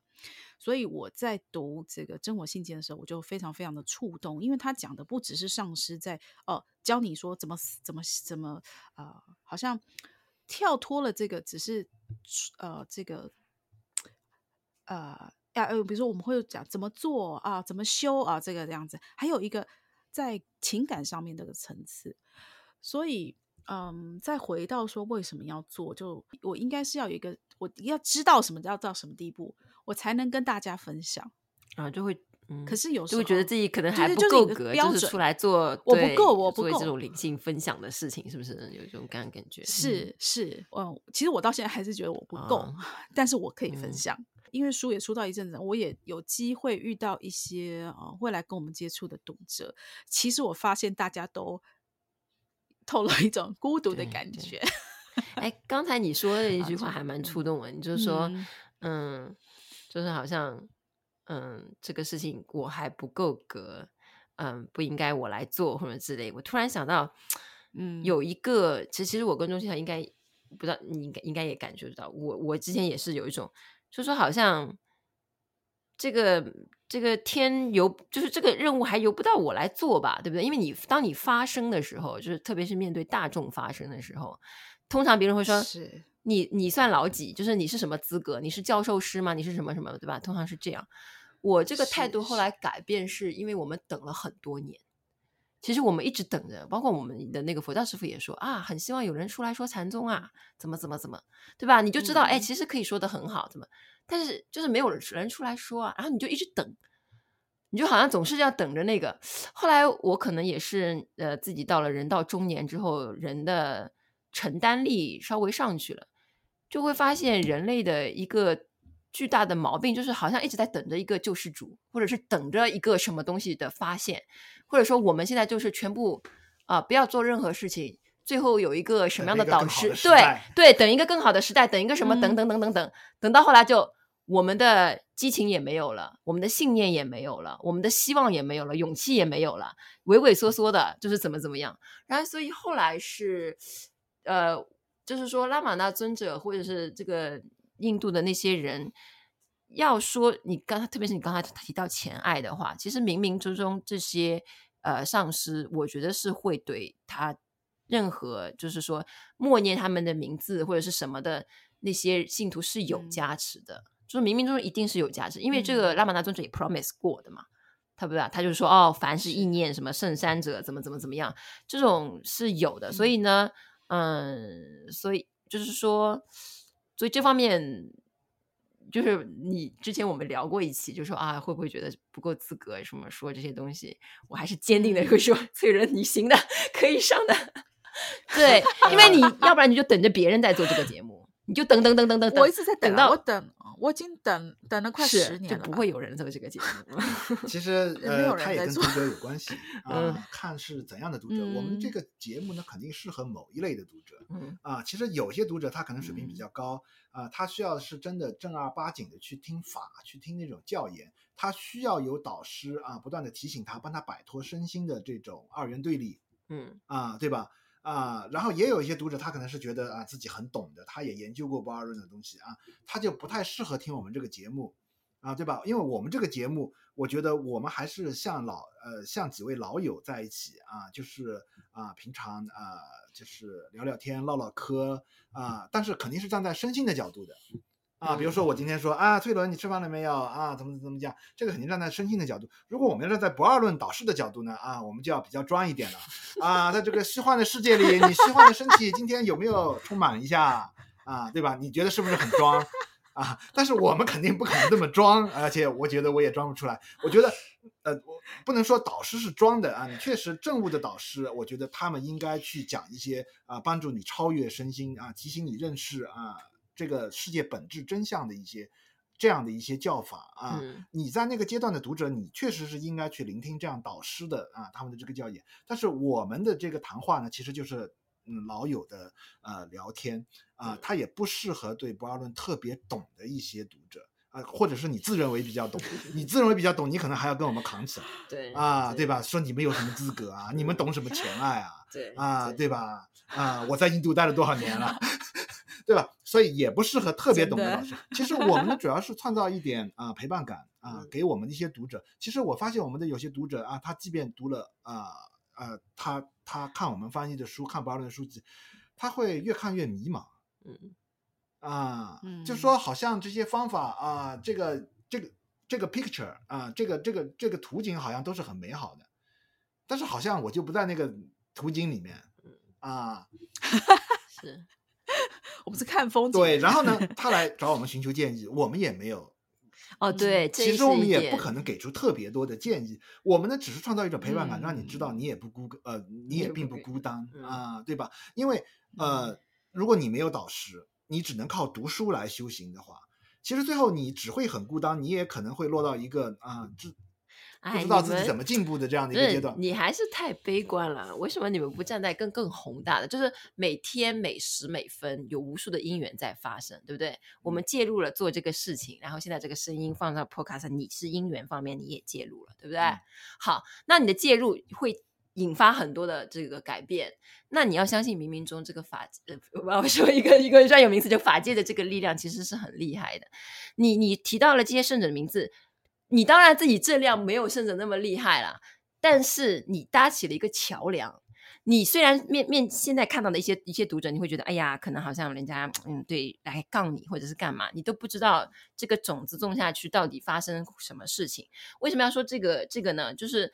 所以我在读这个《真我信件》的时候，我就非常非常的触动，因为他讲的不只是上师在哦、教你说怎么怎么怎么啊、呃，好像跳脱了这个，只是呃这个呃呀呃，比如说我们会讲怎么做啊，怎么修啊，这个这样子，还有一个在情感上面这个层次，所以。嗯，再回到说为什么要做，就我应该是要有一个，我要知道什么要到什么地步，我才能跟大家分享啊，就会，嗯，可是有时候就会觉得自己可能还不够格，就是，就是出来做，我不够，我不够这种灵性分享的事情，是不是有这种感感觉？是是，嗯，其实我到现在还是觉得我不够，嗯，但是我可以分享，嗯，因为书也出到一阵子，我也有机会遇到一些啊，会来跟我们接触的读者，其实我发现大家都。透露一种孤独的感觉。哎，刚才你说的一句话还蛮触动我，你就是说，嗯，嗯，就是好像，嗯，这个事情我还不够格，嗯，不应该我来做或者之类。我突然想到，嗯，有一个，其实其实我跟钟欣应该不知道，你应该应该也感觉得到，我我之前也是有一种，就是说好像。这个这个天由就是这个任务还由不到我来做吧，对不对？因为你当你发声的时候，就是特别是面对大众发声的时候，通常别人会说：“是你你算老几？就是你是什么资格？你是教授师吗？你是什么什么，对吧？”通常是这样。我这个态度后来改变，是因为我们等了很多年。其实我们一直等着，包括我们的那个佛教师傅也说啊，很希望有人出来说禅宗啊，怎么怎么怎么，对吧？你就知道，哎，其实可以说得很好，怎么？但是就是没有人出来说啊，然后你就一直等，你就好像总是要等着那个。后来我可能也是呃，自己到了人到中年之后，人的承担力稍微上去了，就会发现人类的一个巨大的毛病，就是好像一直在等着一个救世主，或者是等着一个什么东西的发现，或者说我们现在就是全部啊、呃，不要做任何事情。最后有一个什么样的导师？对对，等一个更好的时代，等一个什么？等等等等等，等到后来就。我们的激情也没有了，我们的信念也没有了，我们的希望也没有了，勇气也没有了，畏畏缩缩的，就是怎么怎么样。然后，所以后来是，呃，就是说拉玛那尊者或者是这个印度的那些人，要说你刚才，特别是你刚才提到前爱的话，其实冥冥之中这些呃上师，我觉得是会对他任何就是说默念他们的名字或者是什么的那些信徒是有加持的。嗯就是冥冥中一定是有价值，因为这个拉玛那尊者也 promise 过的嘛，他不对，他就说哦，凡是意念什么圣三者怎么怎么怎么样，这种是有的。所以呢，嗯，所以就是说，所以这方面就是你之前我们聊过一期，就说啊，会不会觉得不够资格什么说这些东西？我还是坚定的会说，翠人你行的，可以上的。对，因为你要不然你就等着别人在做这个节目。你就等等等等等等，我一直在等，等到我等，我已经等等了快十年了，就不会有人做这个节目。其实 呃，它也跟读者有关系 啊、呃，看是怎样的读者。嗯、我们这个节目呢，肯定适合某一类的读者。嗯啊，其实有些读者他可能水平比较高啊、呃，他需要是真的正儿八经的去听法，去听那种教研，他需要有导师啊，不断的提醒他，帮他摆脱身心的这种二元对立。嗯啊，对吧？啊，然后也有一些读者，他可能是觉得啊自己很懂的，他也研究过不二论的东西啊，他就不太适合听我们这个节目，啊，对吧？因为我们这个节目，我觉得我们还是像老呃像几位老友在一起啊，就是啊平常啊就是聊聊天唠唠嗑啊，但是肯定是站在身心的角度的。啊，比如说我今天说啊，翠伦，你吃饭了没有啊？怎么怎么讲？这个肯定站在身心的角度。如果我们要站在不二论导师的角度呢？啊，我们就要比较装一点了。啊，在这个虚幻的世界里，你虚幻的身体今天有没有充满一下？啊，对吧？你觉得是不是很装？啊，但是我们肯定不可能这么装，而且我觉得我也装不出来。我觉得，呃，我不能说导师是装的啊，你确实正悟的导师，我觉得他们应该去讲一些啊，帮助你超越身心啊，提醒你认识啊。这个世界本质真相的一些这样的一些教法啊，嗯，你在那个阶段的读者，你确实是应该去聆听这样导师的啊他们的这个教研。但是我们的这个谈话呢，其实就是嗯老友的呃聊天啊，它也不适合对不二论特别懂的一些读者啊，或者是你自认为比较懂，你自认为比较懂，你可能还要跟我们扛起来，对啊，对吧？说你们有什么资格啊？你们懂什么 钱爱啊？对啊，对吧？啊，我在印度待了多少年了？对吧？所以也不适合特别懂的老师。其实我们呢，主要是创造一点啊、呃、陪伴感啊、呃，给我们的一些读者。其实我发现我们的有些读者啊，他即便读了啊呃，呃，他他看我们翻译的书，看不二论的书籍，他会越看越迷茫。嗯啊，嗯，就说好像这些方法啊，这个这个这个 picture 啊，这个这个这个图景好像都是很美好的，但是好像我就不在那个图景里面啊。是。我们是看风景。对，然后呢，他来找我们寻求建议，我们也没有。哦，对，其实我们也不可能给出特别多的建议，我们呢只是创造一种陪伴感，嗯、让你知道你也不孤，呃，你也并不孤单啊、呃，对吧？因为呃，如果你没有导师，你只能靠读书来修行的话，其实最后你只会很孤单，你也可能会落到一个啊，这。不知道自己怎么进步的这样的一个阶段，你还是太悲观了。为什么你们不站在更更宏大的？就是每天每时每分有无数的因缘在发生，对不对？我们介入了做这个事情，然后现在这个声音放到 Podcast，你是因缘方面你也介入了，对不对？嗯、好，那你的介入会引发很多的这个改变。那你要相信冥冥中这个法，呃，我要说一个一个专有名词，就法界的这个力量其实是很厉害的。你你提到了这些圣者的名字。你当然自己质量没有圣者那么厉害啦，但是你搭起了一个桥梁。你虽然面面现在看到的一些一些读者，你会觉得哎呀，可能好像人家嗯对来杠你或者是干嘛，你都不知道这个种子种下去到底发生什么事情。为什么要说这个这个呢？就是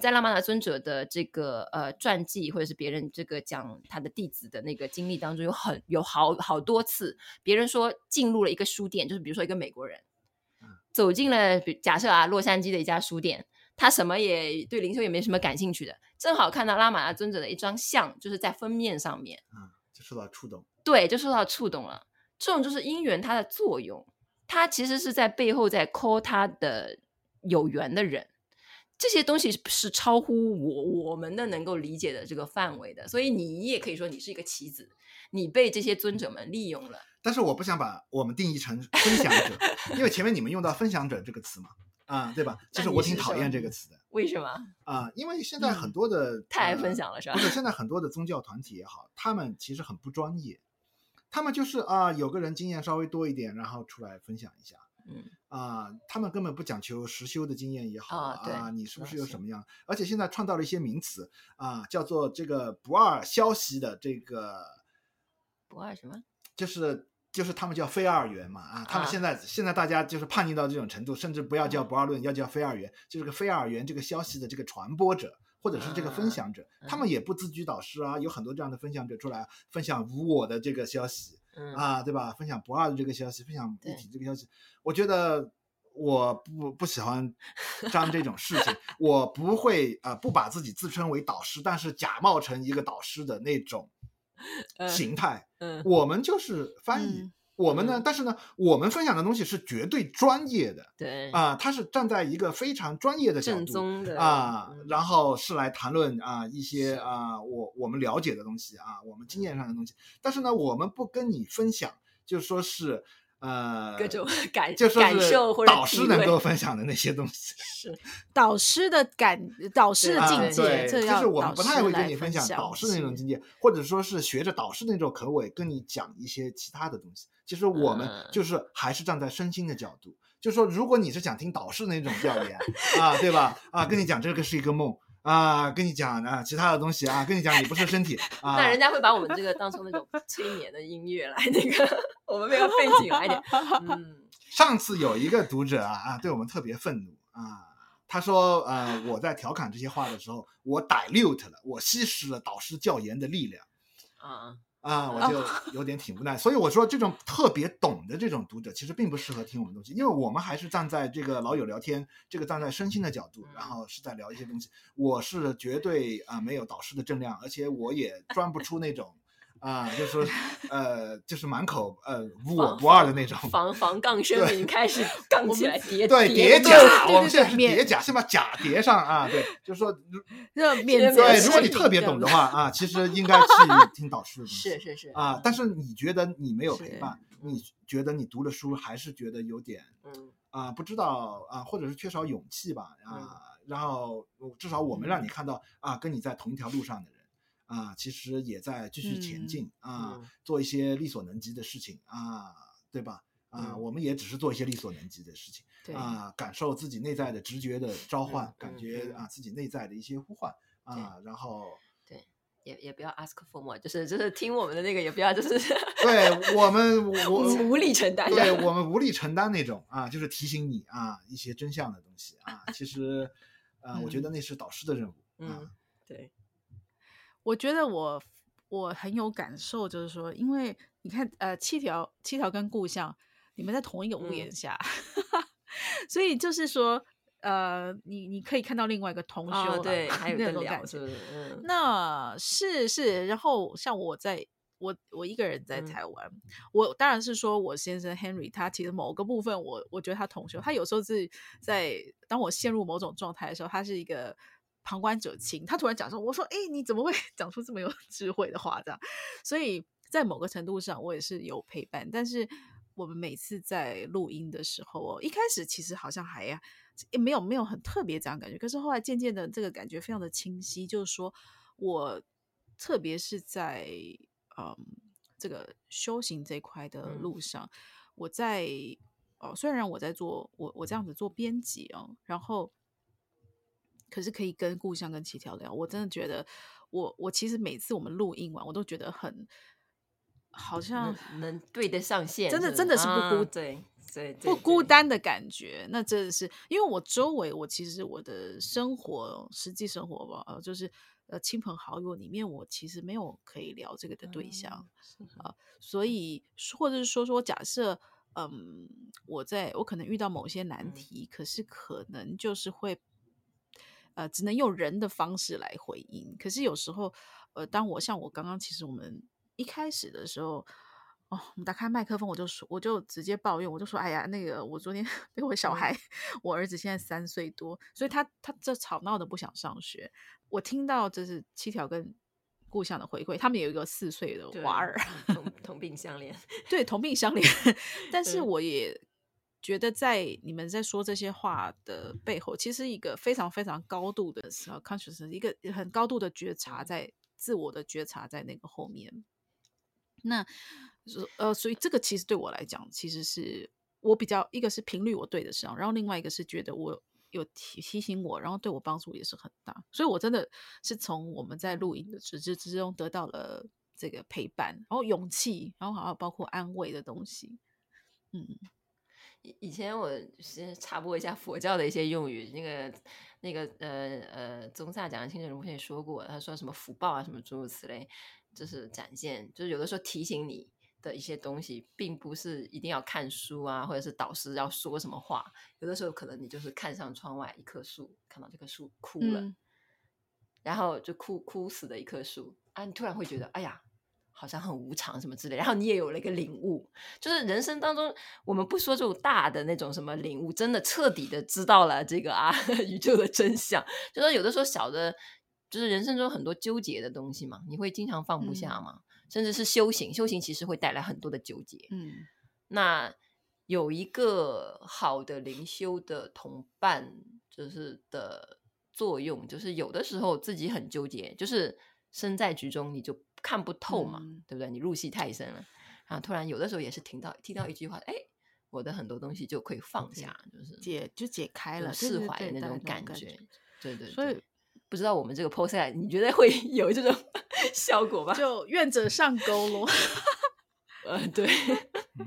在拉玛达尊者的这个呃传记或者是别人这个讲他的弟子的那个经历当中，有很有好好多次，别人说进入了一个书店，就是比如说一个美国人。走进了，假设啊，洛杉矶的一家书店，他什么也对灵修也没什么感兴趣的，正好看到拉玛那尊者的一张像，就是在封面上面，嗯，就受到触动，对，就受到触动了。这种就是因缘它的作用，它其实是在背后在 call 他的有缘的人，这些东西是超乎我我们的能够理解的这个范围的，所以你也可以说你是一个棋子，你被这些尊者们利用了。但是我不想把我们定义成分享者，因为前面你们用到“分享者”这个词嘛，啊，对吧？其实我挺讨厌这个词的。为什么？啊，因为现在很多的、嗯、太爱分享了，是吧？不是，现在很多的宗教团体也好，他们其实很不专业，他们就是啊，有个人经验稍微多一点，然后出来分享一下，嗯，啊，他们根本不讲求实修的经验也好啊，啊，你是不是有什么样？而且现在创造了一些名词啊，叫做这个不二消息的这个不二什么？就是就是他们叫非二元嘛啊，他们现在、啊、现在大家就是叛逆到这种程度，甚至不要叫不二论，要叫非二元，就是个非二元这个消息的这个传播者或者是这个分享者，啊、他们也不自居导师啊，有很多这样的分享者出来分享无我的这个消息，嗯、啊，对吧？分享不二的这个消息，分享一体这个消息，我觉得我不不喜欢沾这种事情，我不会啊、呃，不把自己自称为导师，但是假冒成一个导师的那种。形态，嗯，我们就是翻译。嗯我们呢？但是呢，我们分享的东西是绝对专业的，对啊，他是站在一个非常专业的角度啊，然后是来谈论啊一些啊我我们了解的东西啊，我们经验上的东西。但是呢，我们不跟你分享，就说是。呃，各种 感就是感受或者导师能够分享的那些东西，是导师的感，导师的境界，啊、对，就是我们不太会跟你分享导师的那种境界，或者说是学着导师那种口吻跟你讲一些其他的东西。其实我们就是还是站在身心的角度，嗯、就是说，如果你是想听导师的那种调研啊，对吧？啊，跟你讲这个是一个梦。啊，跟你讲啊，其他的东西啊，跟你讲，你不是身体 啊。那人家会把我们这个当成那种催眠的音乐来，那个我们没有背景来点。嗯，上次有一个读者啊啊，对我们特别愤怒啊，他说呃，我在调侃这些话的时候，我 dilute 了，我稀释了导师教研的力量啊。啊，我就有点挺无奈，所以我说这种特别懂的这种读者，其实并不适合听我们东西，因为我们还是站在这个老友聊天，这个站在身心的角度，然后是在聊一些东西。我是绝对啊没有导师的正量，而且我也钻不出那种。啊，就是说，呃，就是满口呃无我不二的那种防防杠声明开始 杠起来叠对叠甲，我们现在是叠甲，先把甲叠上啊，对，就是说，这免责对，如果你特别懂的话啊，其实应该去听导师的，是是是啊，但是你觉得你没有陪伴，你觉得你读了书还是觉得有点嗯啊不知道啊，或者是缺少勇气吧啊，然后至少我们让你看到啊，跟你在同一条路上的人。啊，其实也在继续前进、嗯、啊，嗯、做一些力所能及的事情啊，对吧？啊，嗯、我们也只是做一些力所能及的事情，对。啊，感受自己内在的直觉的召唤，嗯、感觉啊自己内在的一些呼唤啊，然后对，也也不要 ask for more，就是就是听我们的那个，也不要就是对我们我无力承担，对我们无力承担那种啊，就是提醒你啊一些真相的东西啊，其实啊，我觉得那是导师的任务，嗯，嗯，对。我觉得我我很有感受，就是说，因为你看，呃，七条七条跟故乡，你们在同一个屋檐下，嗯、所以就是说，呃，你你可以看到另外一个同修，哦、对，还有那种感觉，嗯、那是是，然后像我在我我一个人在台湾，嗯、我当然是说我先生 Henry，他其实某个部分我，我我觉得他同修，他有时候是在当我陷入某种状态的时候，他是一个。旁观者清，他突然讲说：“我说，哎，你怎么会讲出这么有 智慧的话？这样，所以在某个程度上，我也是有陪伴。但是我们每次在录音的时候哦，一开始其实好像还呀，也没有没有很特别这样感觉。可是后来渐渐的，这个感觉非常的清晰，就是说我特别是在嗯这个修行这块的路上，嗯、我在哦，虽然我在做我我这样子做编辑哦，然后。可是可以跟故乡跟七条聊，我真的觉得我，我我其实每次我们录音完，我都觉得很好像能，能对得上线，真的真的是不孤、啊、对对，对不孤单的感觉。那真的是因为我周围，我其实我的生活实际生活吧，呃，就是呃亲朋好友里面，我其实没有可以聊这个的对象啊、嗯呃，所以或者是说说假设，嗯，我在我可能遇到某些难题，嗯、可是可能就是会。呃，只能用人的方式来回应。可是有时候，呃，当我像我刚刚，其实我们一开始的时候，哦，我们打开麦克风，我就说，我就直接抱怨，我就说，哎呀，那个我昨天 被我小孩，嗯、我儿子现在三岁多，所以他他这吵闹的不想上学。我听到这是七条跟故乡的回馈，他们有一个四岁的娃儿，同同病相怜，对，同病相怜。但是我也。觉得在你们在说这些话的背后，其实一个非常非常高度的 consciousness，一个很高度的觉察，在自我的觉察在那个后面。那呃，所以这个其实对我来讲，其实是我比较一个是频率我对得上，然后另外一个是觉得我有提提醒我，然后对我帮助也是很大。所以我真的是从我们在录音的之之之中得到了这个陪伴，然后勇气，然后还有包括安慰的东西，嗯。以前我先插播一下佛教的一些用语，那个那个呃呃，宗萨讲的清净荣也说过，他说什么福报啊，什么诸如此类，就是展现，就是有的时候提醒你的一些东西，并不是一定要看书啊，或者是导师要说什么话，有的时候可能你就是看上窗外一棵树，看到这棵树枯了，嗯、然后就枯枯死的一棵树啊，你突然会觉得，哎呀。好像很无常什么之类，然后你也有了一个领悟，就是人生当中，我们不说这种大的那种什么领悟，真的彻底的知道了这个啊 宇宙的真相，就说有的时候小的，就是人生中很多纠结的东西嘛，你会经常放不下嘛，嗯、甚至是修行，修行其实会带来很多的纠结，嗯，那有一个好的灵修的同伴，就是的作用，就是有的时候自己很纠结，就是身在局中，你就。看不透嘛，嗯、对不对？你入戏太深了，然后突然有的时候也是听到听到一句话，哎，我的很多东西就可以放下，就是解就解开了，释怀的那种感觉。对，对对，所以不知道我们这个 podcast 你觉得会有这种 效果吧？就愿者上钩咯。呃，对，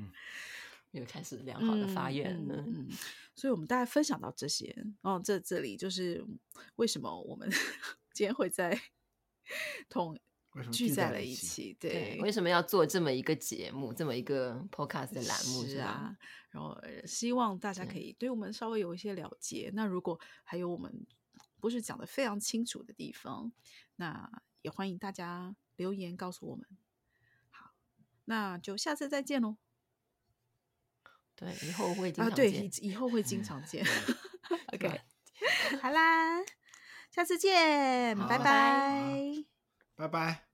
又开始良好的发愿了。嗯，嗯，所以我们大家分享到这些。哦，这这里就是为什么我们今天会在同。聚在了一起，对，为什么要做这么一个节目，这么一个 podcast 的栏目？是啊，然后希望大家可以对我们稍微有一些了解。那如果还有我们不是讲的非常清楚的地方，那也欢迎大家留言告诉我们。好，那就下次再见喽。对，以后会经常见。啊，对，以以后会经常见。OK，好啦，下次见，拜拜。拜拜。